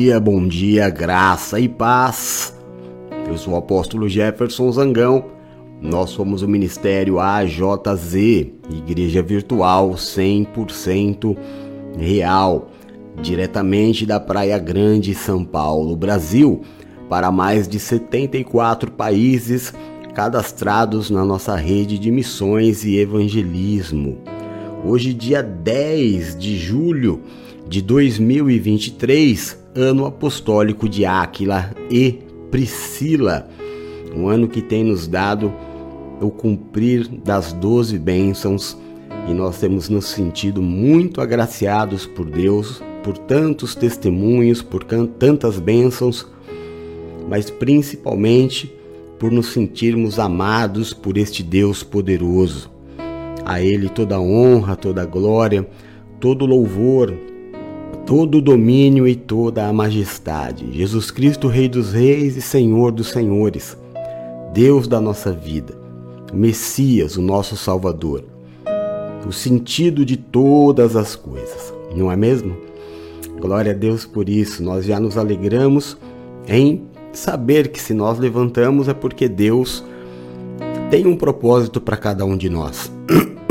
dia, bom dia, graça e paz. Eu sou o apóstolo Jefferson Zangão. Nós somos o Ministério AJZ, Igreja Virtual 100% real, diretamente da Praia Grande, São Paulo, Brasil, para mais de 74 países cadastrados na nossa rede de missões e evangelismo. Hoje, dia 10 de julho de 2023, ano apostólico de Áquila e Priscila, um ano que tem nos dado o cumprir das doze bênçãos e nós temos nos sentido muito agraciados por Deus, por tantos testemunhos, por tantas bênçãos, mas principalmente por nos sentirmos amados por este Deus poderoso. A Ele toda honra, toda glória, todo louvor, todo domínio e toda a majestade. Jesus Cristo, Rei dos Reis e Senhor dos Senhores, Deus da nossa vida, Messias, o nosso Salvador, o sentido de todas as coisas, não é mesmo? Glória a Deus por isso, nós já nos alegramos em saber que se nós levantamos é porque Deus tem um propósito para cada um de nós.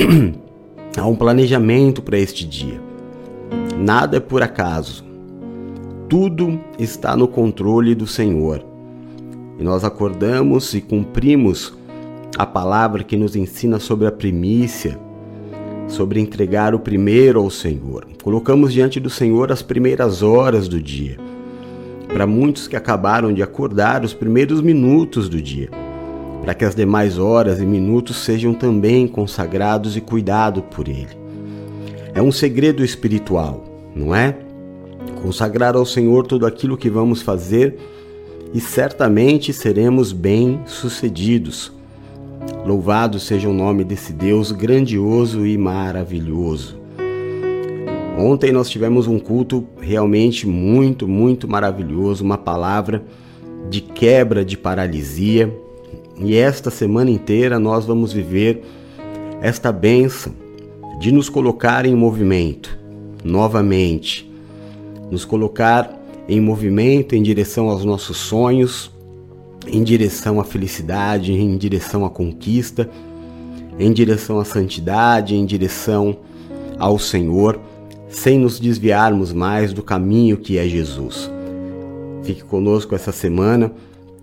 Há um planejamento para este dia. Nada é por acaso. Tudo está no controle do Senhor. E nós acordamos e cumprimos a palavra que nos ensina sobre a primícia, sobre entregar o primeiro ao Senhor. Colocamos diante do Senhor as primeiras horas do dia. Para muitos que acabaram de acordar, os primeiros minutos do dia para que as demais horas e minutos sejam também consagrados e cuidados por Ele. É um segredo espiritual, não é? Consagrar ao Senhor tudo aquilo que vamos fazer e certamente seremos bem-sucedidos. Louvado seja o nome desse Deus grandioso e maravilhoso. Ontem nós tivemos um culto realmente muito, muito maravilhoso, uma palavra de quebra de paralisia, e esta semana inteira nós vamos viver esta bênção de nos colocar em movimento novamente, nos colocar em movimento em direção aos nossos sonhos, em direção à felicidade, em direção à conquista, em direção à santidade, em direção ao Senhor, sem nos desviarmos mais do caminho que é Jesus. Fique conosco essa semana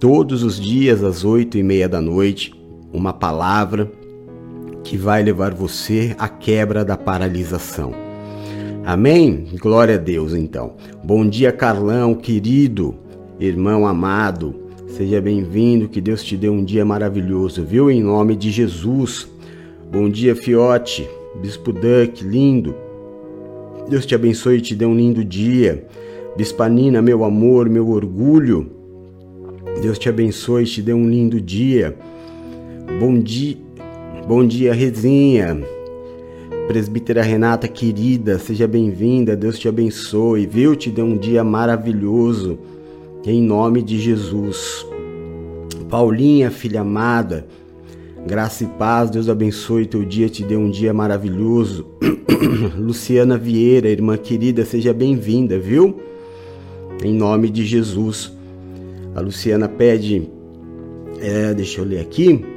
todos os dias às oito e meia da noite, uma palavra que vai levar você à quebra da paralisação. Amém? Glória a Deus, então. Bom dia, Carlão, querido, irmão amado. Seja bem-vindo, que Deus te dê um dia maravilhoso, viu? Em nome de Jesus. Bom dia, Fiote, Bispo Duck, lindo. Deus te abençoe e te dê um lindo dia. Bispanina, meu amor, meu orgulho. Deus te abençoe e te dê um lindo dia. Bom dia, bom dia, Rezinha. Presbítera Renata querida, seja bem-vinda. Deus te abençoe, viu? Te dê um dia maravilhoso. Em nome de Jesus. Paulinha, filha amada, graça e paz, Deus abençoe teu dia, te dê um dia maravilhoso. Luciana Vieira, irmã querida, seja bem-vinda, viu? Em nome de Jesus. A Luciana pede, é, deixa eu ler aqui.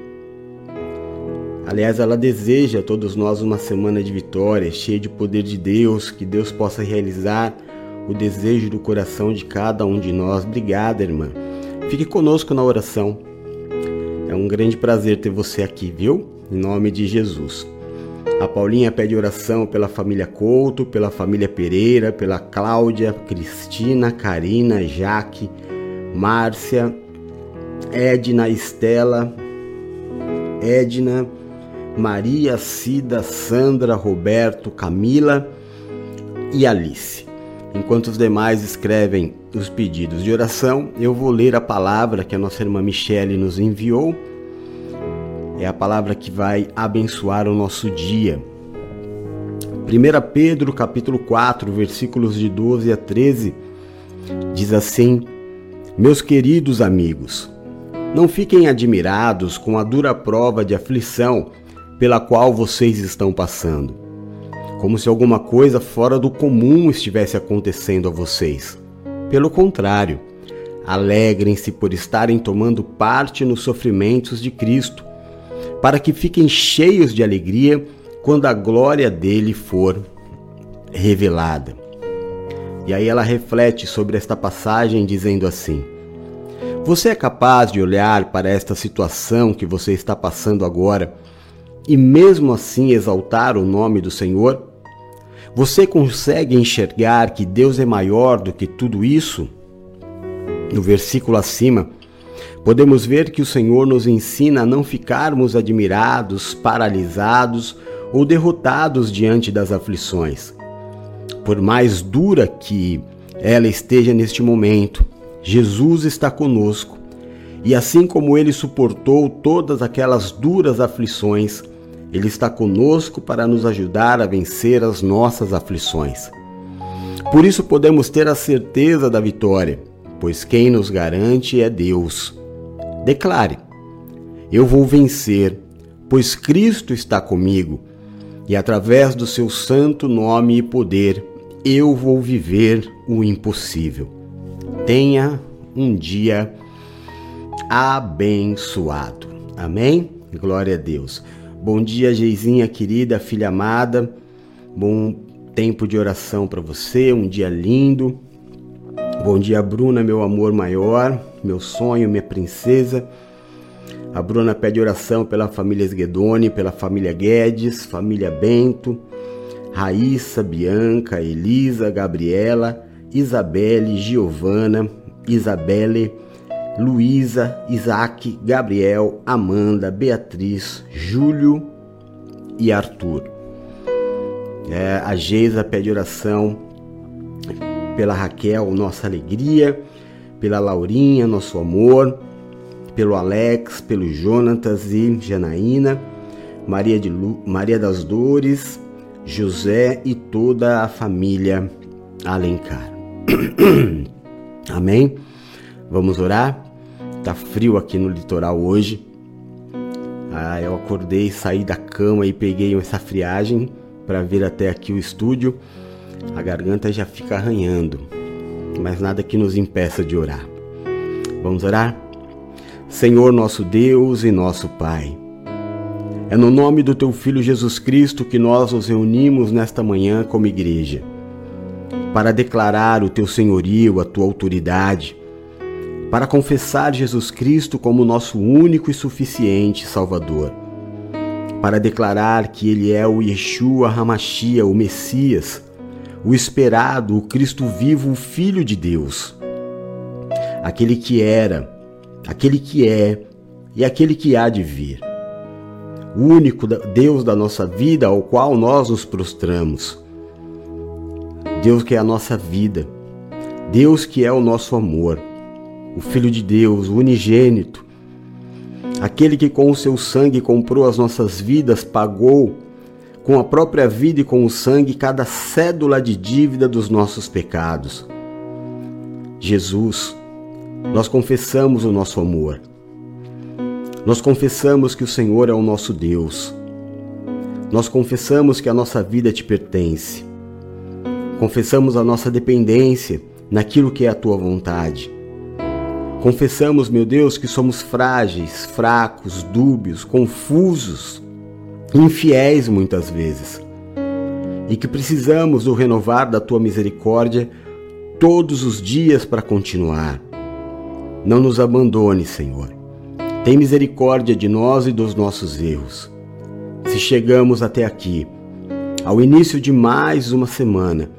Aliás, ela deseja a todos nós uma semana de vitória, cheia de poder de Deus, que Deus possa realizar o desejo do coração de cada um de nós. Obrigada, irmã. Fique conosco na oração. É um grande prazer ter você aqui, viu? Em nome de Jesus. A Paulinha pede oração pela família Couto, pela família Pereira, pela Cláudia, Cristina, Karina, Jaque, Márcia, Edna Estela, Edna, Maria, Cida, Sandra, Roberto, Camila e Alice. Enquanto os demais escrevem os pedidos de oração, eu vou ler a palavra que a nossa irmã Michele nos enviou. É a palavra que vai abençoar o nosso dia. 1 Pedro capítulo 4, versículos de 12 a 13, diz assim: meus queridos amigos, não fiquem admirados com a dura prova de aflição pela qual vocês estão passando, como se alguma coisa fora do comum estivesse acontecendo a vocês. Pelo contrário, alegrem-se por estarem tomando parte nos sofrimentos de Cristo, para que fiquem cheios de alegria quando a glória dele for revelada. E aí ela reflete sobre esta passagem dizendo assim: Você é capaz de olhar para esta situação que você está passando agora e mesmo assim exaltar o nome do Senhor? Você consegue enxergar que Deus é maior do que tudo isso? No versículo acima, podemos ver que o Senhor nos ensina a não ficarmos admirados, paralisados ou derrotados diante das aflições por mais dura que ela esteja neste momento, Jesus está conosco. E assim como ele suportou todas aquelas duras aflições, ele está conosco para nos ajudar a vencer as nossas aflições. Por isso podemos ter a certeza da vitória, pois quem nos garante é Deus. Declare: Eu vou vencer, pois Cristo está comigo, e através do seu santo nome e poder eu vou viver o impossível. Tenha um dia abençoado. Amém? Glória a Deus. Bom dia, Geizinha querida, filha amada. Bom tempo de oração para você, um dia lindo. Bom dia, Bruna, meu amor maior, meu sonho, minha princesa. A Bruna pede oração pela família Esguedone, pela família Guedes, família Bento Raíssa, Bianca, Elisa, Gabriela, Isabelle, Giovana, Isabelle, Luísa, Isaac, Gabriel, Amanda, Beatriz, Júlio e Arthur. É, a Geisa pede oração pela Raquel, nossa alegria, pela Laurinha, nosso amor, pelo Alex, pelo Jonatas e Janaína, Maria, de Lu, Maria das Dores, José e toda a família Alencar. Amém? Vamos orar? Tá frio aqui no litoral hoje. Ah, eu acordei, saí da cama e peguei essa friagem para vir até aqui o estúdio. A garganta já fica arranhando, mas nada que nos impeça de orar. Vamos orar? Senhor nosso Deus e nosso Pai. É no nome do teu Filho Jesus Cristo que nós nos reunimos nesta manhã como igreja, para declarar o teu senhorio, a tua autoridade, para confessar Jesus Cristo como nosso único e suficiente Salvador, para declarar que Ele é o Yeshua Hamashia, o Messias, o esperado, o Cristo vivo, o Filho de Deus, aquele que era, aquele que é e aquele que há de vir o único Deus da nossa vida ao qual nós nos prostramos. Deus que é a nossa vida, Deus que é o nosso amor, o Filho de Deus, o unigênito, aquele que com o seu sangue comprou as nossas vidas, pagou com a própria vida e com o sangue cada cédula de dívida dos nossos pecados. Jesus, nós confessamos o nosso amor. Nós confessamos que o Senhor é o nosso Deus. Nós confessamos que a nossa vida te pertence. Confessamos a nossa dependência naquilo que é a tua vontade. Confessamos, meu Deus, que somos frágeis, fracos, dúbios, confusos, infiéis muitas vezes, e que precisamos do renovar da tua misericórdia todos os dias para continuar. Não nos abandone, Senhor. Tem misericórdia de nós e dos nossos erros. Se chegamos até aqui, ao início de mais uma semana,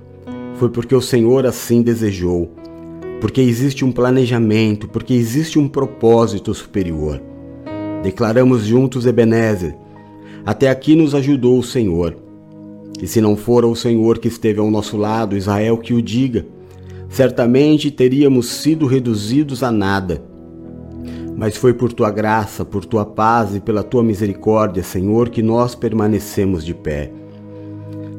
foi porque o Senhor assim desejou, porque existe um planejamento, porque existe um propósito superior. Declaramos juntos Ebenezer. Até aqui nos ajudou o Senhor. E se não fora o Senhor que esteve ao nosso lado, Israel que o diga, certamente teríamos sido reduzidos a nada mas foi por tua graça, por tua paz e pela tua misericórdia, Senhor, que nós permanecemos de pé.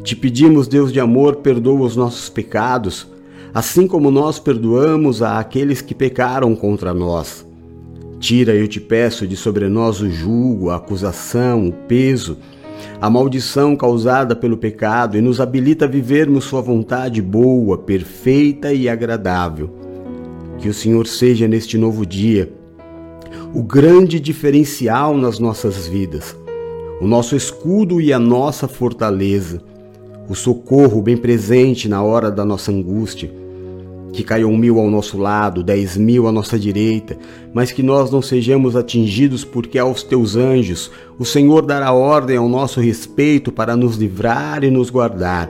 Te pedimos, Deus de amor, perdoa os nossos pecados, assim como nós perdoamos a aqueles que pecaram contra nós. Tira, eu te peço, de sobre nós o julgo, a acusação, o peso, a maldição causada pelo pecado e nos habilita a vivermos Sua vontade boa, perfeita e agradável. Que o Senhor seja neste novo dia o grande diferencial nas nossas vidas, o nosso escudo e a nossa fortaleza, o socorro bem presente na hora da nossa angústia. Que caiam mil ao nosso lado, dez mil à nossa direita, mas que nós não sejamos atingidos, porque aos teus anjos o Senhor dará ordem ao nosso respeito para nos livrar e nos guardar.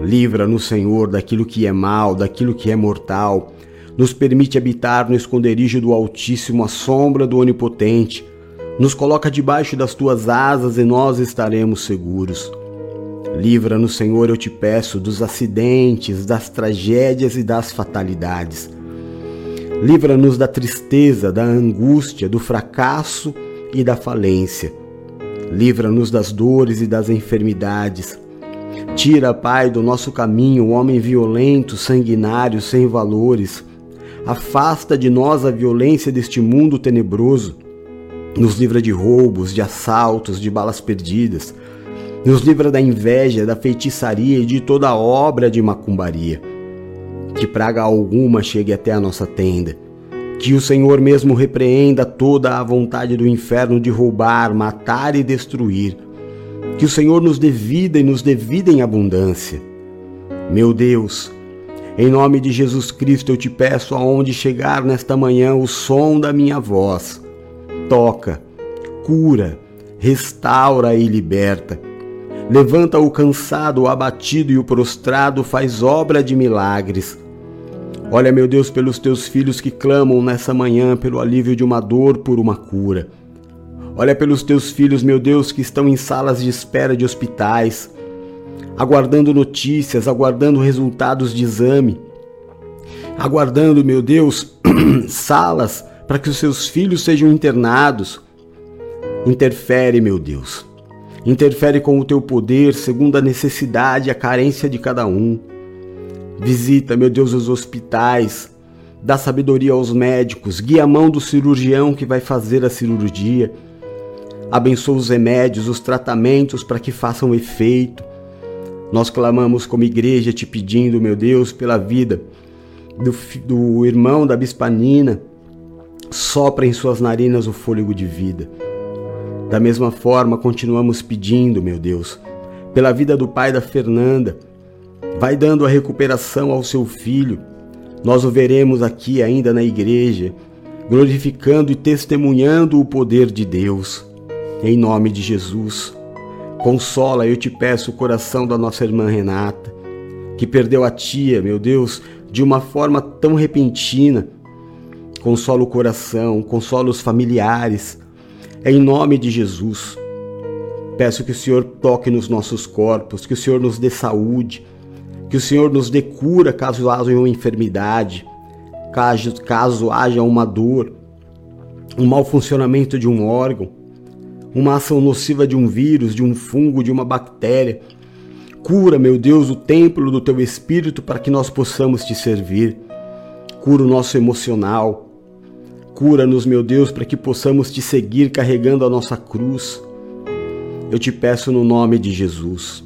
Livra-nos, Senhor, daquilo que é mal, daquilo que é mortal. Nos permite habitar no esconderijo do Altíssimo, à sombra do Onipotente. Nos coloca debaixo das tuas asas e nós estaremos seguros. Livra-nos, Senhor, eu te peço, dos acidentes, das tragédias e das fatalidades. Livra-nos da tristeza, da angústia, do fracasso e da falência. Livra-nos das dores e das enfermidades. Tira, Pai, do nosso caminho o homem violento, sanguinário, sem valores. Afasta de nós a violência deste mundo tenebroso. Nos livra de roubos, de assaltos, de balas perdidas. Nos livra da inveja, da feitiçaria e de toda obra de macumbaria. Que praga alguma chegue até a nossa tenda. Que o Senhor mesmo repreenda toda a vontade do inferno de roubar, matar e destruir. Que o Senhor nos dê vida e nos dê vida em abundância. Meu Deus, em nome de Jesus Cristo eu te peço aonde chegar nesta manhã o som da minha voz. Toca, cura, restaura e liberta Levanta o cansado, o abatido e o prostrado, faz obra de milagres. Olha, meu Deus, pelos teus filhos que clamam nessa manhã pelo alívio de uma dor por uma cura. Olha pelos teus filhos, meu Deus, que estão em salas de espera de hospitais, aguardando notícias, aguardando resultados de exame, aguardando, meu Deus, salas para que os seus filhos sejam internados. Interfere, meu Deus. Interfere com o teu poder segundo a necessidade e a carência de cada um. Visita, meu Deus, os hospitais, dá sabedoria aos médicos, guia a mão do cirurgião que vai fazer a cirurgia. Abençoa os remédios, os tratamentos para que façam efeito. Nós clamamos como igreja te pedindo, meu Deus, pela vida do, do irmão da bispanina. Sopra em suas narinas o fôlego de vida. Da mesma forma, continuamos pedindo, meu Deus, pela vida do pai da Fernanda. Vai dando a recuperação ao seu filho. Nós o veremos aqui ainda na igreja, glorificando e testemunhando o poder de Deus. Em nome de Jesus. Consola, eu te peço, o coração da nossa irmã Renata, que perdeu a tia, meu Deus, de uma forma tão repentina. Consola o coração, consola os familiares, em nome de Jesus, peço que o Senhor toque nos nossos corpos, que o Senhor nos dê saúde, que o Senhor nos dê cura caso haja uma enfermidade, caso, caso haja uma dor, um mau funcionamento de um órgão, uma ação nociva de um vírus, de um fungo, de uma bactéria. Cura, meu Deus, o templo do teu espírito para que nós possamos te servir. Cura o nosso emocional, Cura-nos, meu Deus, para que possamos te seguir carregando a nossa cruz. Eu te peço no nome de Jesus.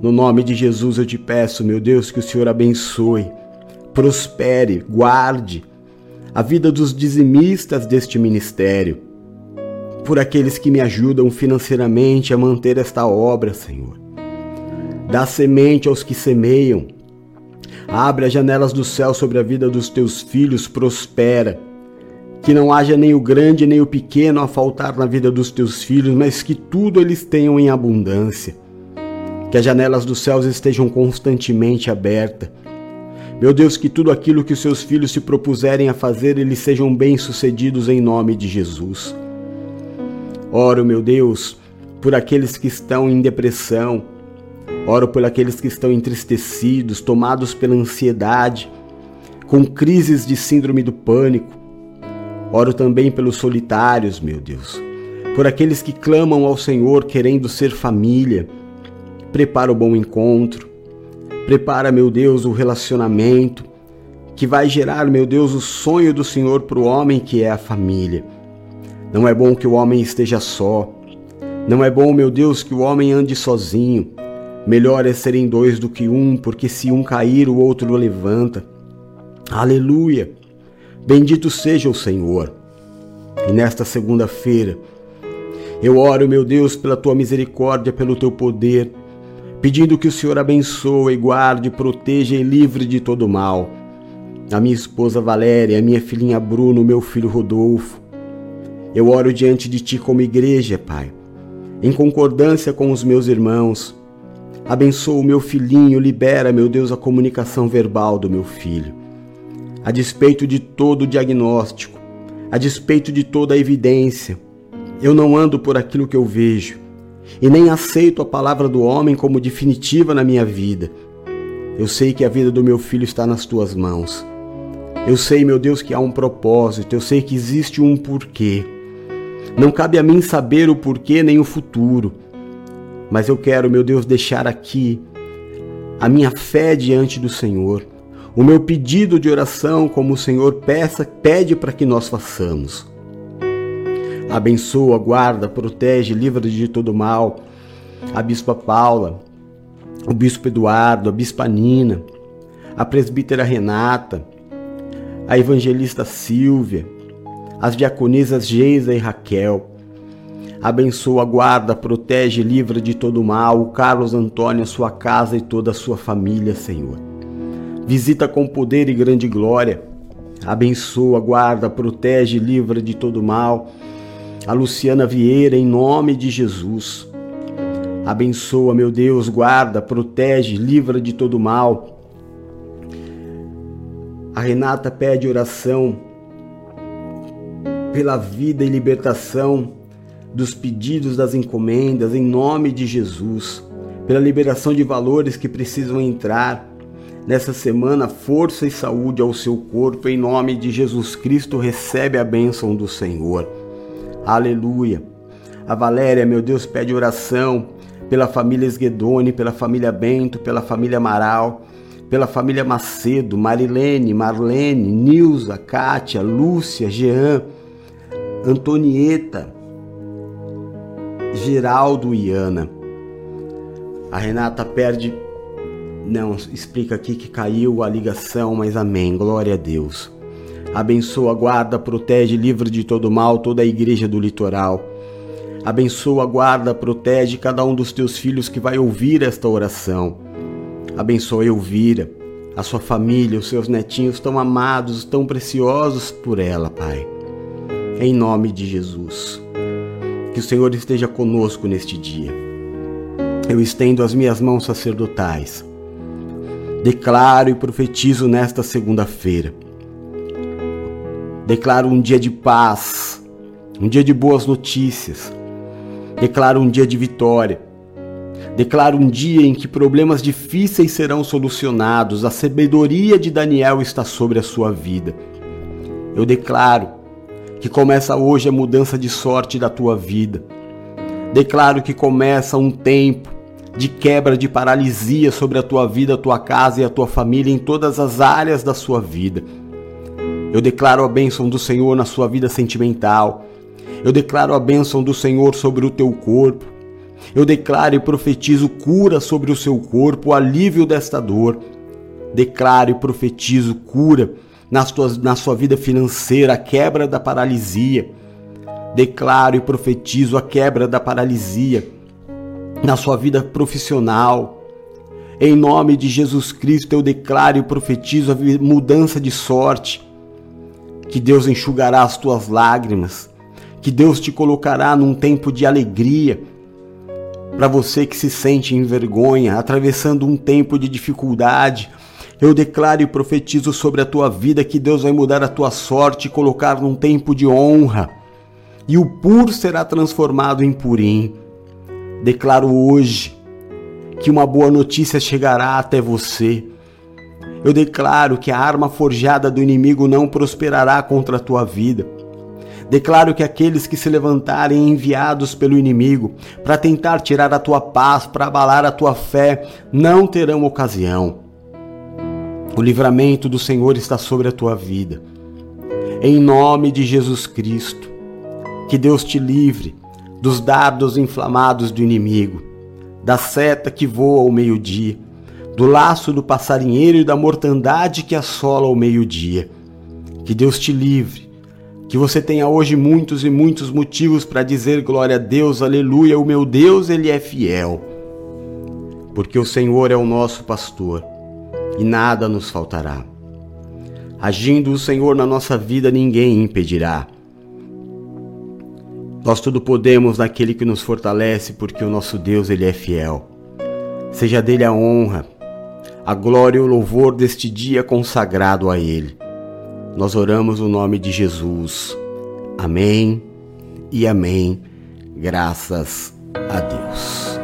No nome de Jesus eu te peço, meu Deus, que o Senhor abençoe, prospere, guarde a vida dos dizimistas deste ministério, por aqueles que me ajudam financeiramente a manter esta obra, Senhor. Dá semente aos que semeiam. Abre as janelas do céu sobre a vida dos teus filhos, prospera que não haja nem o grande nem o pequeno a faltar na vida dos teus filhos, mas que tudo eles tenham em abundância. Que as janelas dos céus estejam constantemente abertas. Meu Deus, que tudo aquilo que os seus filhos se propuserem a fazer, eles sejam bem-sucedidos em nome de Jesus. Oro, meu Deus, por aqueles que estão em depressão, oro por aqueles que estão entristecidos, tomados pela ansiedade, com crises de síndrome do pânico, Oro também pelos solitários, meu Deus, por aqueles que clamam ao Senhor querendo ser família. Prepara o bom encontro. Prepara, meu Deus, o relacionamento que vai gerar, meu Deus, o sonho do Senhor para o homem que é a família. Não é bom que o homem esteja só. Não é bom, meu Deus, que o homem ande sozinho. Melhor é serem dois do que um, porque se um cair, o outro o levanta. Aleluia! Bendito seja o Senhor. E nesta segunda-feira, eu oro, meu Deus, pela tua misericórdia, pelo teu poder, pedindo que o Senhor abençoe, guarde, proteja e livre de todo mal. A minha esposa Valéria, a minha filhinha Bruno, meu filho Rodolfo. Eu oro diante de ti como igreja, Pai, em concordância com os meus irmãos. Abençoa o meu filhinho, libera, meu Deus, a comunicação verbal do meu filho a despeito de todo o diagnóstico, a despeito de toda a evidência. Eu não ando por aquilo que eu vejo e nem aceito a palavra do homem como definitiva na minha vida. Eu sei que a vida do meu filho está nas tuas mãos. Eu sei, meu Deus, que há um propósito, eu sei que existe um porquê. Não cabe a mim saber o porquê nem o futuro, mas eu quero, meu Deus, deixar aqui a minha fé diante do Senhor o meu pedido de oração, como o Senhor peça, pede para que nós façamos. Abençoa, guarda, protege, livra de todo mal. A Bispa Paula, o Bispo Eduardo, a Bispa Nina, a Presbítera Renata, a Evangelista Silvia, as diaconisas Geisa e Raquel. Abençoa, guarda, protege, livra de todo mal o Carlos Antônio, a sua casa e toda a sua família, Senhor. Visita com poder e grande glória. Abençoa, guarda, protege, livra de todo mal. A Luciana Vieira, em nome de Jesus. Abençoa, meu Deus, guarda, protege, livra de todo mal. A Renata pede oração pela vida e libertação dos pedidos das encomendas, em nome de Jesus, pela liberação de valores que precisam entrar Nessa semana, força e saúde ao seu corpo, em nome de Jesus Cristo, recebe a bênção do Senhor. Aleluia. A Valéria, meu Deus, pede oração pela família Esguedone, pela família Bento, pela família Amaral, pela família Macedo, Marilene, Marlene, Nilza, Kátia, Lúcia, Jean, Antonieta, Geraldo e Ana. A Renata perde não, explica aqui que caiu a ligação, mas amém. Glória a Deus. Abençoa, guarda, protege, livre de todo mal toda a igreja do litoral. Abençoa, guarda, protege cada um dos teus filhos que vai ouvir esta oração. Abençoa Elvira, a sua família, os seus netinhos tão amados, tão preciosos por ela, Pai. Em nome de Jesus. Que o Senhor esteja conosco neste dia. Eu estendo as minhas mãos sacerdotais Declaro e profetizo nesta segunda-feira. Declaro um dia de paz, um dia de boas notícias. Declaro um dia de vitória. Declaro um dia em que problemas difíceis serão solucionados. A sabedoria de Daniel está sobre a sua vida. Eu declaro que começa hoje a mudança de sorte da tua vida. Declaro que começa um tempo de quebra, de paralisia sobre a tua vida, a tua casa e a tua família em todas as áreas da sua vida. Eu declaro a bênção do Senhor na sua vida sentimental. Eu declaro a bênção do Senhor sobre o teu corpo. Eu declaro e profetizo cura sobre o seu corpo, o alívio desta dor. Declaro e profetizo cura na sua vida financeira, a quebra da paralisia. Declaro e profetizo a quebra da paralisia na sua vida profissional. Em nome de Jesus Cristo, eu declaro e profetizo a mudança de sorte. Que Deus enxugará as tuas lágrimas, que Deus te colocará num tempo de alegria. Para você que se sente em vergonha, atravessando um tempo de dificuldade, eu declaro e profetizo sobre a tua vida que Deus vai mudar a tua sorte e colocar num tempo de honra. E o pur será transformado em purim. Declaro hoje que uma boa notícia chegará até você. Eu declaro que a arma forjada do inimigo não prosperará contra a tua vida. Declaro que aqueles que se levantarem enviados pelo inimigo para tentar tirar a tua paz, para abalar a tua fé, não terão ocasião. O livramento do Senhor está sobre a tua vida. Em nome de Jesus Cristo, que Deus te livre dos dardos inflamados do inimigo, da seta que voa ao meio-dia, do laço do passarinheiro e da mortandade que assola o meio-dia. Que Deus te livre, que você tenha hoje muitos e muitos motivos para dizer glória a Deus, aleluia, o meu Deus, ele é fiel. Porque o Senhor é o nosso pastor e nada nos faltará. Agindo o Senhor na nossa vida, ninguém impedirá. Nós tudo podemos naquele que nos fortalece, porque o nosso Deus ele é fiel. Seja dele a honra, a glória e o louvor deste dia consagrado a Ele. Nós oramos o no nome de Jesus. Amém e amém. Graças a Deus.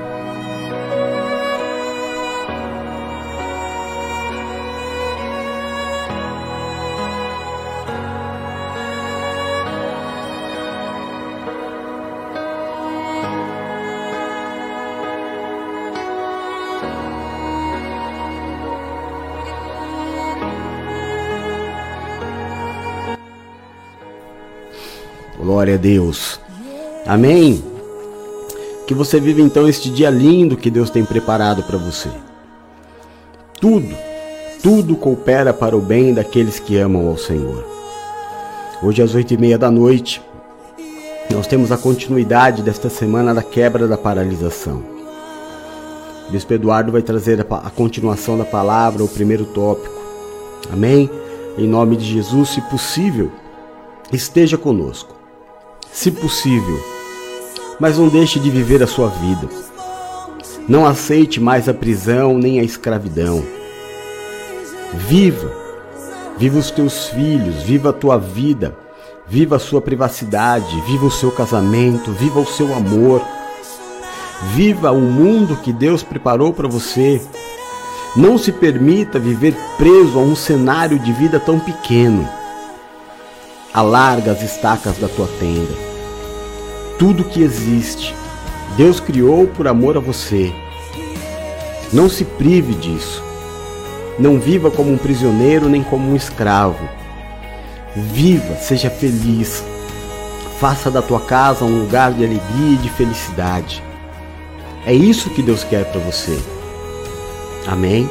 Glória a Deus. Amém. Que você viva então este dia lindo que Deus tem preparado para você. Tudo, tudo coopera para o bem daqueles que amam ao Senhor. Hoje às oito e meia da noite, nós temos a continuidade desta semana da quebra da paralisação. O Bispo Eduardo vai trazer a continuação da palavra, o primeiro tópico. Amém? Em nome de Jesus, se possível, esteja conosco se possível, mas não deixe de viver a sua vida. Não aceite mais a prisão nem a escravidão. Viva, viva os teus filhos, viva a tua vida, viva a sua privacidade, viva o seu casamento, viva o seu amor. Viva o mundo que Deus preparou para você. Não se permita viver preso a um cenário de vida tão pequeno. Alarga as estacas da tua tenda. Tudo que existe, Deus criou por amor a você. Não se prive disso. Não viva como um prisioneiro nem como um escravo. Viva, seja feliz. Faça da tua casa um lugar de alegria e de felicidade. É isso que Deus quer para você. Amém?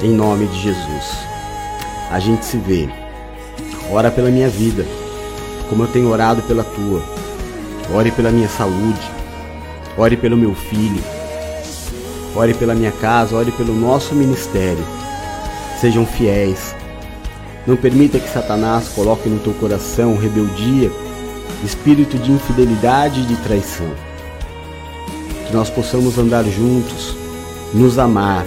Em nome de Jesus. A gente se vê. Ora pela minha vida, como eu tenho orado pela tua. Ore pela minha saúde. Ore pelo meu filho. Ore pela minha casa, ore pelo nosso ministério. Sejam fiéis. Não permita que Satanás coloque no teu coração rebeldia, espírito de infidelidade e de traição. Que nós possamos andar juntos, nos amar.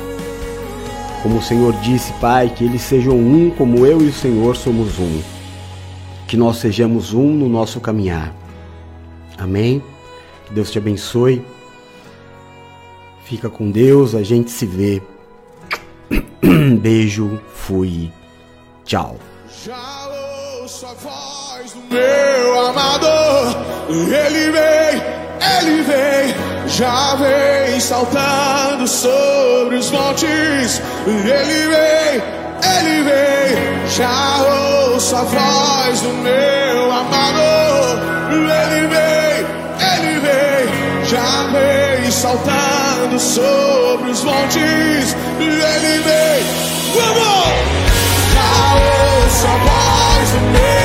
Como o Senhor disse, Pai, que eles sejam um como eu e o Senhor somos um. Que nós sejamos um no nosso caminhar. Amém? Que Deus te abençoe. Fica com Deus, a gente se vê. Beijo, fui. Tchau. Já ouço a voz do meu. Ele vem, ele já vem saltando sobre os montes. Ele vem, ele vem, já ouço a voz do meu amador. Ele vem, ele vem, já vem saltando sobre os montes. Ele vem, vamos! Já ouço a voz do meu